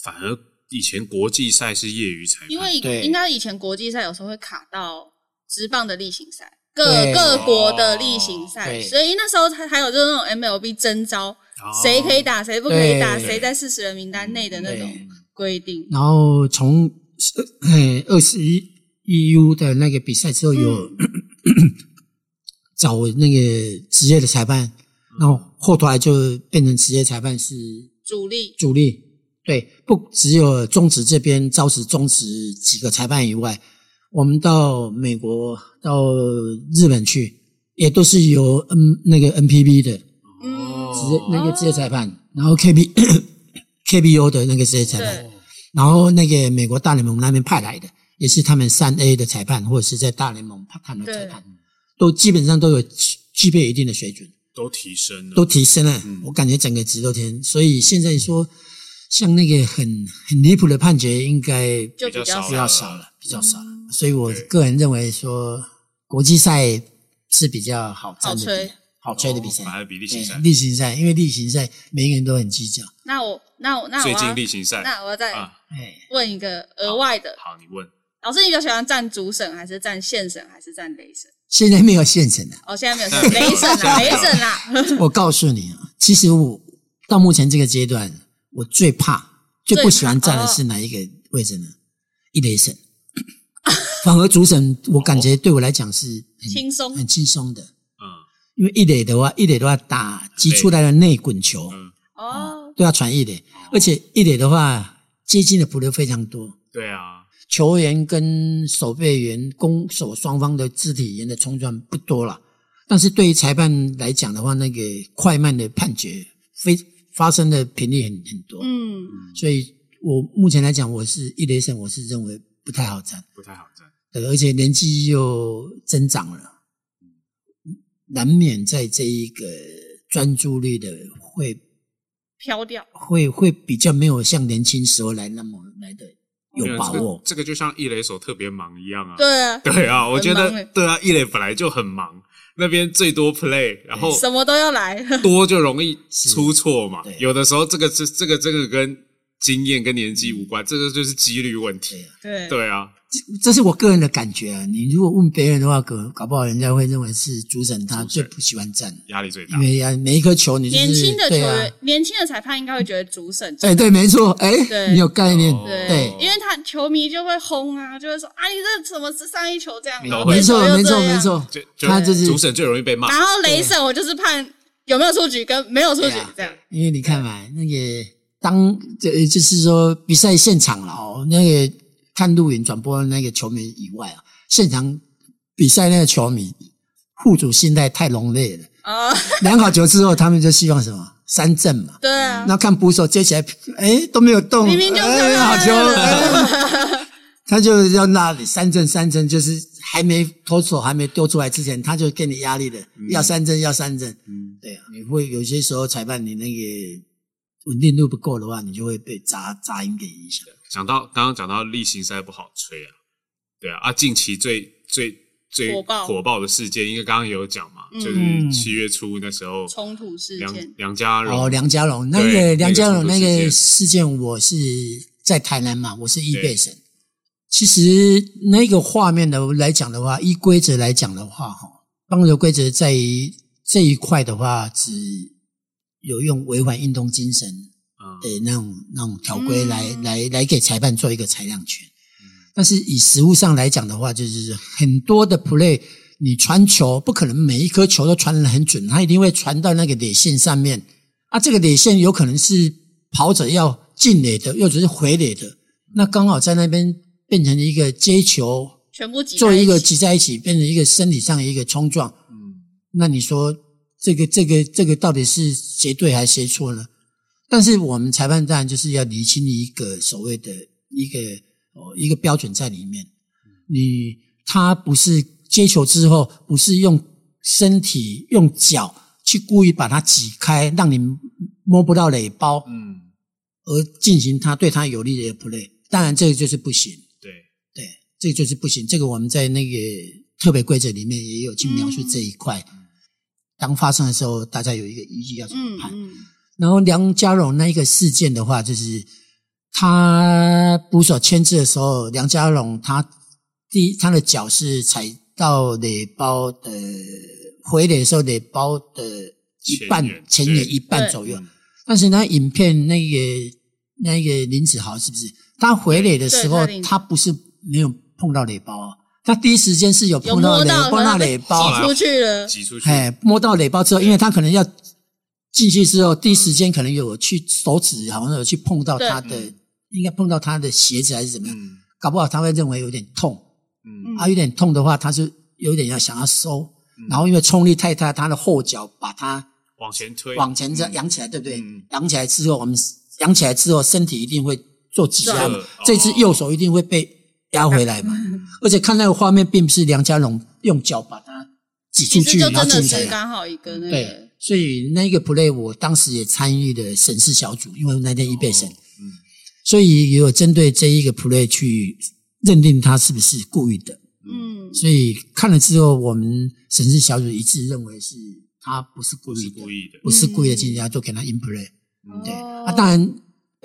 反而以前国际赛是业余裁判，因为对。应该以前国际赛有时候会卡到直棒的例行赛，各各国的例行赛，所以那时候他还有就是那种 MLB 征召，哦谁可以打，谁不可以打，谁在四十人名单内的那种规定。然后从呃二十一 EU 的那个比赛之后有、找那个职业的裁判，然后后头来就变成职业裁判是主力。主力。对，不只有中职这边招职中职几个裁判以外，我们到美国、到日本去，也都是由 N 那个 NPB 的。嗯，职业那个职业裁判，然后 KB KBO 的那个职业裁判，然后那个美国大联盟那边派来的，也是他们三 A 的裁判，或者是在大联盟他们的裁判，都基本上都有具具备一定的水准，都提升了，都提升了。我感觉整个值都提升，所以现在说像那个很很离谱的判决，应该就比较比较少了，比较少了。所以我个人认为说，国际赛是比较好战的比好吹的比赛哦，反而比例行赛例行赛，因为例行赛每一个人都很计较。那我那我那我最近例行赛那我要再问一个额外的，好，你问老师，你比较喜欢站主审还是站县审还是站雷审？现在没有现审的。哦，现在没有县雷审啦，雷审啦。我告诉你啊，其实我到目前这个阶段，我最怕、最不喜欢站的是哪一个位置呢？一雷审。反而主审，我感觉对我来讲是很轻松很轻松的。嗯因为一垒的话，一垒的话打击出来的内滚球嗯，哦，都要传一垒，而且一垒的话接近的捕流非常多，对啊，球员跟守备员、攻守双方的肢体语言的冲撞不多了，但是对于裁判来讲的话，那个快慢的判决非发生的频率很很多，嗯，所以我目前来讲，我是一垒审，我是认为不太好站，不太好站，对，而且年纪又增长了，难免在这一个专注力的会飘掉。会会比较没有像年轻时候来那么来的有把握。这个就像易磊手特别忙一样啊。对啊，对啊，我觉得对啊，易磊本来就很忙，那边最多 play，然后什么都要来。多就容易出错嘛。有的时候这个这这个这个跟经验跟年纪无关，这个就是几率问题。对，对啊，这是我个人的感觉啊。你如果问别人的话，搞搞不好人家会认为是主审他最不喜欢站，压力最大因。为啊每一颗球你就是年轻的球员，年轻的裁判应该会觉得主审哎，对，没错，哎，对你有概念，哦对对，因为他球迷就会轰啊，就会说啊，你这怎么是上一球这样？没错，没错，没。错就，就他就是主审最容易被骂。然后雷审我就是判有没有出局跟没有出局啊这样。因为你看嘛，那个当这就是说比赛现场了哦，那个看录影转播的那个球迷以外啊，现场比赛那个球迷户主心态太浓烈了。啊，量好球之后，他们就希望什么？三振嘛。对啊，那看捕手接起来，哎都没有动，明明就哎看到好球，他就要那里三振三振，就是还没投手还没丢出来之前，他就给你压力的，要三振要三振。嗯，对啊，你会有些时候裁判你那个稳定度不够的话，你就会被杂杂音给影响。讲到刚刚讲到例行赛不好吹啊，对啊，啊，近期最最最火爆火爆的事件，因为刚刚有讲嘛，嗯就是七月初那时候冲突事件。梁家荣哦，梁家荣那对个梁家荣那那个事件我是在台南嘛，我是一对备审。其实那个画面的来讲的话，依规则来讲的话，哈，棒球规则在于这一块的话，只有用违反运动精神嗯的那种那种条规来、嗯来来给裁判做一个裁量权。但是以实物上来讲的话，就是很多的 play，你传球不可能每一颗球都传得很准，它一定会传到那个垒线上面。啊，这个垒线有可能是跑者要进垒的，又只是回垒的，那刚好在那边变成一个接球，全部挤做一个起挤在一起，变成一个身体上的一个冲撞。嗯那你说这个这个这个到底是谁对还是谁错呢？但是我们裁判当然就是要厘清一个所谓的一个哦一个标准在里面。你他不是接球之后，不是用身体用脚去故意把它挤开，让你摸不到垒包，嗯，而进行他对他有利的 play。当然，这个就是不行。对，对，这个就是不行。这个我们在那个特别规则里面也有去描述这一块。当发生的时候，大家有一个依据要怎么判。嗯嗯，然后梁家荣那一个事件的话，就是他捕手签字的时候，梁家荣他第一他的脚是踩到垒包的回垒的时候，垒包的一半前缘前沿一半左右。但是那影片那个那个林子豪是不是他回垒的时候他不是没有碰到垒包啊，他第一时间是有有碰到垒摸到，碰到可能被垒包，挤出去了。挤出去，哎，摸到垒包之后，因为他可能要进去之后，第一时间可能有去手指好像有去碰到他的，应该碰到他的鞋子还是怎么样，嗯。搞不好他会认为有点痛，嗯。啊，有点痛的话，他是有点要想要收，然后因为冲力太大，他的后脚把他往前推，往前这样扬起来，对不对？嗯？扬起来之后，我们扬起来之后，身体一定会做挤压这只右手一定会被压回来嘛。而且看那个画面，并不是梁家龙用脚把它挤出去，然后进来。刚好一个那对，，所以那个 play 我当时也参与了审视小组，因为那天一被审，嗯所以也有针对这一个 play 去认定他是不是故意的。嗯，所以看了之后，我们审视小组一致认为是他不是故意的，是故意的，不是故意的进去，就给他 in play。对，哦啊，当然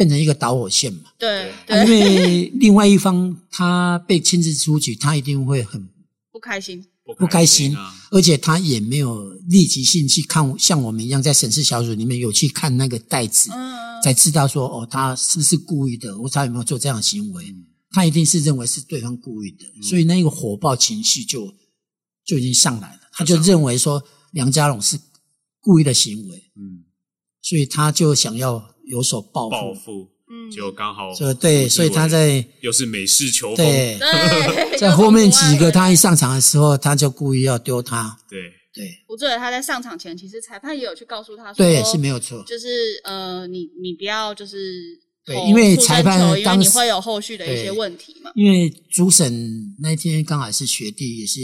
变成一个导火线嘛。对啊因对，为另外一方他被亲自出局，他一定会很不开心，不开心啊，，而且他也没有立即性去看，像我们一样在审视小组里面有去看那个袋子，嗯，才知道说哦，他是不是故意的，他有没有做这样的行为。他一定是认为是对方故意的，所以那个火爆情绪就就已经上来了，他就认为说梁家龙是故意的行为，嗯，所以他就想要有所报复。报复，嗯。就刚好就对，所以他在又是美式球风，对。对，在 后面几个他一一上场的时候，他就故意要丢他。对，对。不对，他在上场前，其实裁判也有去告诉他说，对，是没有错。就是呃，你你不要就是对因为裁判生球因为当你会有后续的一些问题嘛。因为主审那天刚好是学弟，也是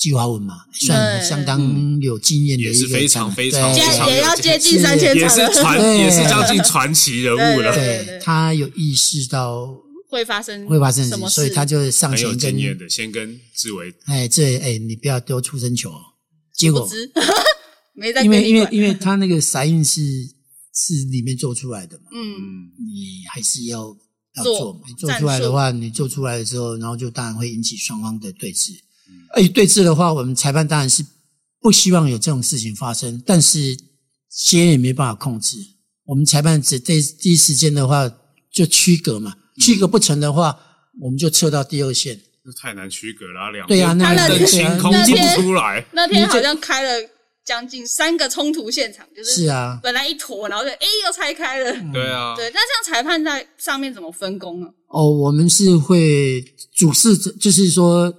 季华文嘛，算相当有经验的一个也是非常非常对非常也要接近三千也是传，对。也是将近传奇人物了，对对对他有意识到会发生会发生什么事，所以他就上很有前跟经验的，先跟志伟。哎这哎你不要丢出生球，结果知。没在因为因为因为他那个撒印是是里面做出来的嘛，嗯。嗯，你还是要要做做嘛。你做出来的话，你做出来的时候，然后就当然会引起双方的对峙。嗯而对峙的话，我们裁判当然是不希望有这种事情发生，但是先也没办法控制。我们裁判只第第一时间的话就区隔嘛，嗯区隔不成的话，我们就撤到第二线。那太难区隔了啊，两对啊那空那天不出来，那天好像开了将近三个冲突现场，就是是啊，本来一坨，然后就哎又拆开了。对啊，对，那这样裁判在上面怎么分工呢？哦，我们是会主事者，就是说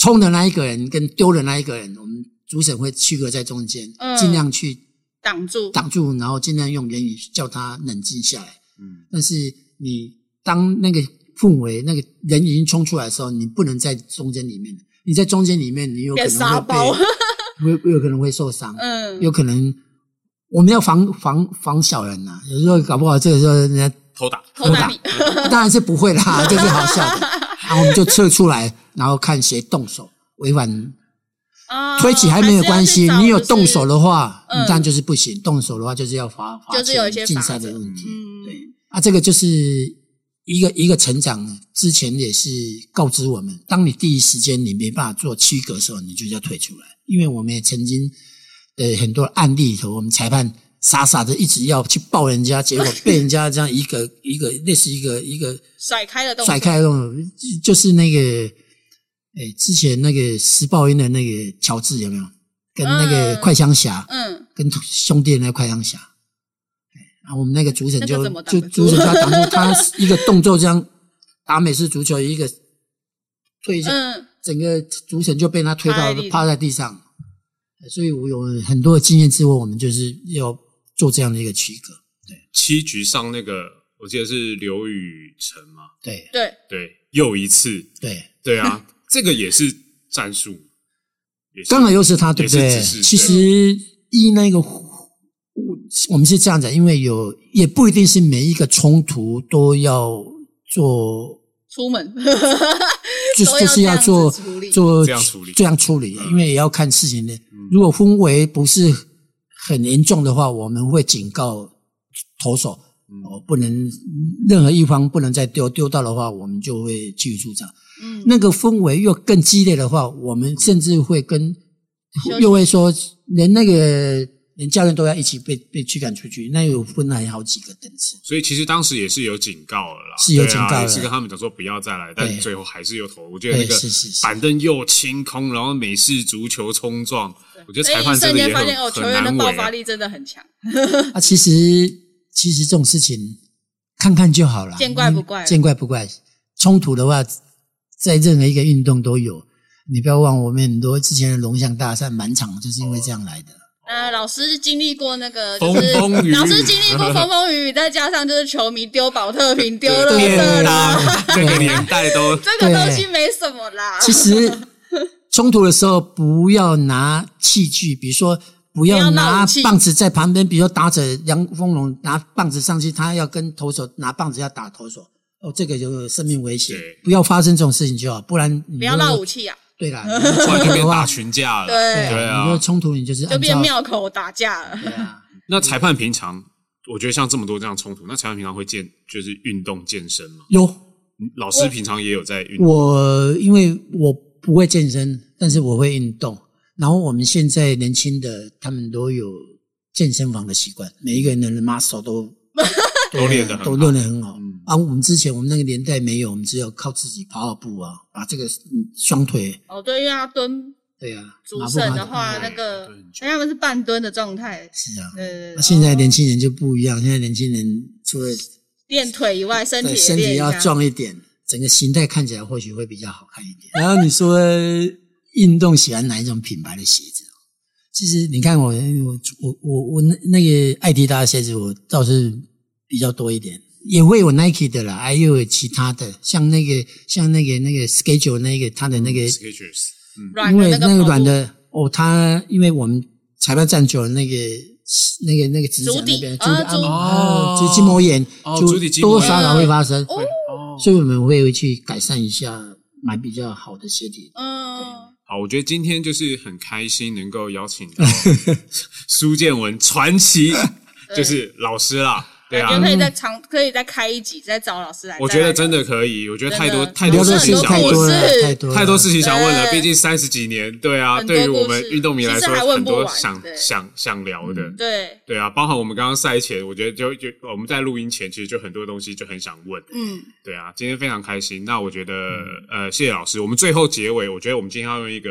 冲的那一个人跟丢的那一个人，我们主审会区隔在中间，嗯。尽量去挡住，挡住，然后尽量用言语叫他冷静下来。嗯，但是你当那个氛围那个人已经冲出来的时候，你不能在中间里面，你在中间里面，你有可能会被 会有可能会受伤，嗯，有可能我们要防防防小人呐、有时候搞不好这个时候人家偷打，偷打你，当然是不会啦，这是好笑的。然后我们就撤出来，然后看谁动手违反啊推起还没有关系，你有动手，的话，嗯你当然就是不行。动手的话就是要罚罚就是有一些钱竞赛的问题。嗯，对啊，这个就是一个一个成长之前也是告知我们，当你第一时间你没办法做区隔的时候，你就要退出来。因为我们也曾经呃很多案例里头，我们裁判傻傻的一直要去抱人家，结果 被人家这样一个一个类似一个一个甩开的动作，甩开的动作，就是那个，诶，之前那个石爆音的那个乔治有没有？跟那个嗯。快枪侠，嗯，跟兄弟的那个快枪侠，然后我们那个主审就就主审他挡住他一个动作，这样打美式足球一个推一下，嗯，整个主审就被他推到趴在地上。趴在地上。所以我有很多的经验之后，我们就是要做这样的一个区隔。七局上那个我记得是刘宇辰嘛，对。对，对，又一次，对，对啊，这个也是战术，也是刚好又是他，对不对？是是其实依那个，我们是这样子，因为有也不一定是每一个冲突都要做，出门，就都要就是要做做这样处理。这样处理，因为也要看事情的。如果氛围不是很严重的话，我们会警告投手。哦，不能任何一方不能再丢，丢到的话，我们就会继续出场。嗯，那个氛围又更激烈的话，我们甚至会跟又会说，连那个连教练都要一起被被驱赶出去，那有分了好几个等次。所以其实当时也是有警告了啦，是有警告了也是跟他们讲说不要再来，但最后还是有投。我觉得那个是是是板凳又清空，然后美式足球冲撞，我觉得裁判瞬真的也很间发现哦，球员的。爆发力真的很强。啊，其实其实这种事情看看就好了，见怪不怪嗯见怪不怪。冲突的话，在任何一个运动都有。你不要忘，我们很多之前的龙象大赛满场就是因为这样来的。那老师经历过那个，就是风雨雨。老师经历过风风雨雨，再加上就是球迷丢保特瓶、丢垃天圾啦，哪，这个年代都这个东西没什么啦。其实冲突的时候不要拿器具，比如说不不要要拿棒子在旁边，比如说打者杨丰龙拿棒子上去，他要跟投手拿棒子要打投手，哦，这个有生命危险，不要发生这种事情就好，不然你不要闹武器啊，对啦，突然就变大，群架了。对对啊你说冲突你就是就变庙口打架了。对啊，那裁判平常，我觉得像这么多这样冲突，那裁判平常会健就是运动健身吗？有老师平常也有在运动，我因为我不会健身，但是我会运动。然后我们现在年轻的他们都有健身房的习惯，每一个人的 muscle 都 都练得很好都练得很好。嗯啊，我们之前我们那个年代没有，我们只有靠自己跑跑步啊，把这个嗯双腿，哦，对，因为他蹲对啊，主胜的话，那个对很久因为他们是半蹲的状态，是啊。对对对那现在年轻人就不一样，现在年轻人除了练腿以外，身体身体要。壮一点，整个形态看起来或许会比较好看一点。然后你说运动喜欢哪一种品牌的鞋子？其实你看我我我我我那那个艾迪达的鞋子我倒是比较多一点，也会有 Nike 的啦，还有其他的，像那个像那个那个 Schedule 那个它的那个，Skechers，嗯，软因为那个软的哦，它因为我们裁判站久了那个。那个那个指甲足底那边，啊足足底按摩哦足筋膜炎，哦就足底筋膜。炎多多少少会发生。所以我们会去改善一下，买比较好的鞋底。嗯，好，我觉得今天就是很开心能够邀请到苏建文传奇，就是老师啦，对啊，可以再长，可以再开一集，再找老师来。我觉得真的可以，我觉得太多太多事情想问了，太多事情想问了，毕竟三十几年，对啊，对于我们运动迷来说，很多想想想聊的，对，对啊，包含我们刚刚赛前，我觉得就就我们在录音前，其实就很多东西就很想问，嗯，对啊，今天非常开心。那我觉得，呃，谢谢老师。我们最后结尾，我觉得我们今天要用一个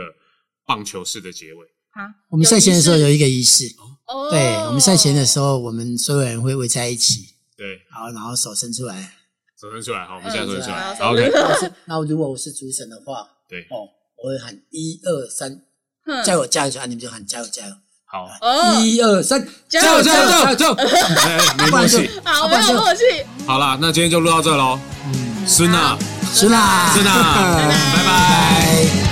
棒球式的结尾。好，我们赛前的时候有一个仪式，式哦，对我们赛前的时候，我们所有人会围在一起，对，好，然后手伸出来。手伸出来，好，我们现在手伸出来。OK，那如果我是主审的话，对，哦，我会喊一二三，哼加油加油！啊，你们就喊加油加油！好，哦，一二三，加油加油加油加油！哎没默契。好，没有默契，好啦，那今天就录到这喽。嗯孙娜，是娜，拜拜。拜。